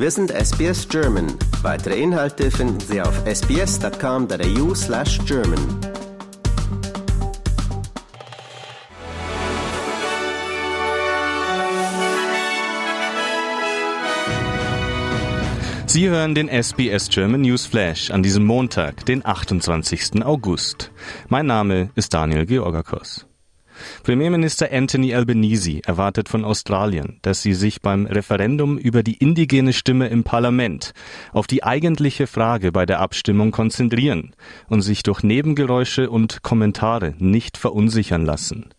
Wir sind SBS German. Weitere Inhalte finden Sie auf sbs.com.au slash German. Sie hören den SBS German News Flash an diesem Montag, den 28. August. Mein Name ist Daniel Georgakos. Premierminister Anthony Albanese erwartet von Australien, dass sie sich beim Referendum über die indigene Stimme im Parlament auf die eigentliche Frage bei der Abstimmung konzentrieren und sich durch Nebengeräusche und Kommentare nicht verunsichern lassen.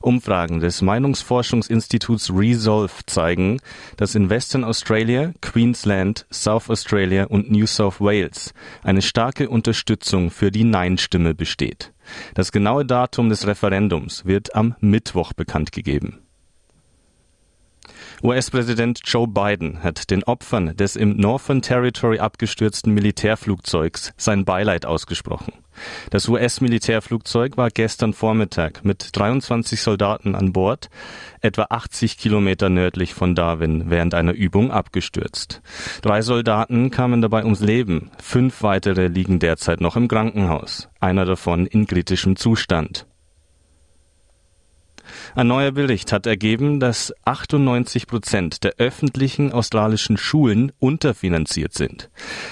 Umfragen des Meinungsforschungsinstituts Resolve zeigen, dass in Western Australia, Queensland, South Australia und New South Wales eine starke Unterstützung für die Nein-Stimme besteht. Das genaue Datum des Referendums wird am Mittwoch bekannt gegeben. US-Präsident Joe Biden hat den Opfern des im Northern Territory abgestürzten Militärflugzeugs sein Beileid ausgesprochen. Das US-Militärflugzeug war gestern Vormittag mit 23 Soldaten an Bord, etwa 80 Kilometer nördlich von Darwin, während einer Übung abgestürzt. Drei Soldaten kamen dabei ums Leben, fünf weitere liegen derzeit noch im Krankenhaus, einer davon in kritischem Zustand. Ein neuer Bericht hat ergeben, dass 98 Prozent der öffentlichen australischen Schulen unterfinanziert sind.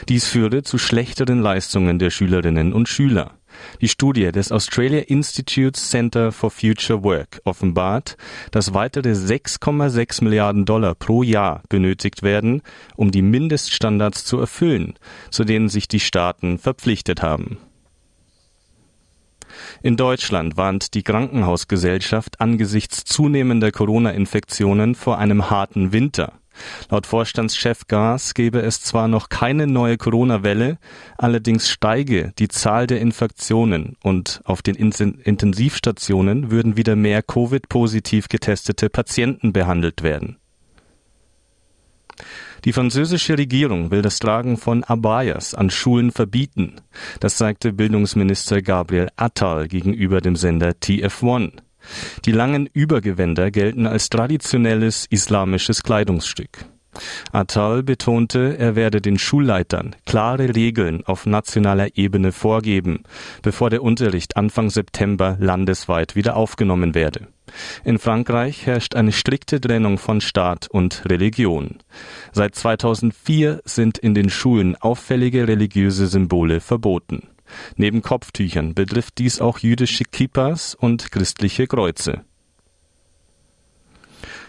Dies führe zu schlechteren Leistungen der Schülerinnen und Schüler. Die Studie des Australia Institute Center for Future Work offenbart, dass weitere 6,6 Milliarden Dollar pro Jahr benötigt werden, um die Mindeststandards zu erfüllen, zu denen sich die Staaten verpflichtet haben. In Deutschland warnt die Krankenhausgesellschaft angesichts zunehmender Corona-Infektionen vor einem harten Winter. Laut Vorstandschef Gas gebe es zwar noch keine neue Corona-Welle, allerdings steige die Zahl der Infektionen und auf den Intensivstationen würden wieder mehr Covid-positiv getestete Patienten behandelt werden. Die französische Regierung will das Tragen von Abayas an Schulen verbieten. Das sagte Bildungsminister Gabriel Attal gegenüber dem Sender TF1. Die langen Übergewänder gelten als traditionelles islamisches Kleidungsstück. Attal betonte, er werde den Schulleitern klare Regeln auf nationaler Ebene vorgeben, bevor der Unterricht Anfang September landesweit wieder aufgenommen werde. In Frankreich herrscht eine strikte Trennung von Staat und Religion. Seit 2004 sind in den Schulen auffällige religiöse Symbole verboten. Neben Kopftüchern betrifft dies auch jüdische Kippas und christliche Kreuze.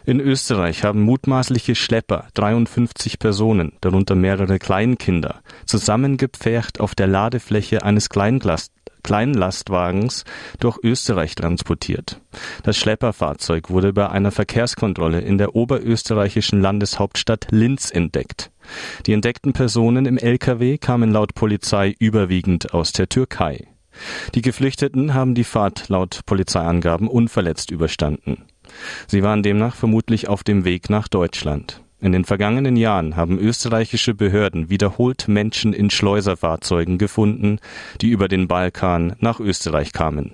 In Österreich haben mutmaßliche Schlepper 53 Personen, darunter mehrere Kleinkinder, zusammengepfercht auf der Ladefläche eines Kleinglast kleinen Lastwagens durch Österreich transportiert. Das Schlepperfahrzeug wurde bei einer Verkehrskontrolle in der oberösterreichischen Landeshauptstadt Linz entdeckt. Die entdeckten Personen im Lkw kamen laut Polizei überwiegend aus der Türkei. Die Geflüchteten haben die Fahrt laut Polizeiangaben unverletzt überstanden. Sie waren demnach vermutlich auf dem Weg nach Deutschland. In den vergangenen Jahren haben österreichische Behörden wiederholt Menschen in Schleuserfahrzeugen gefunden, die über den Balkan nach Österreich kamen.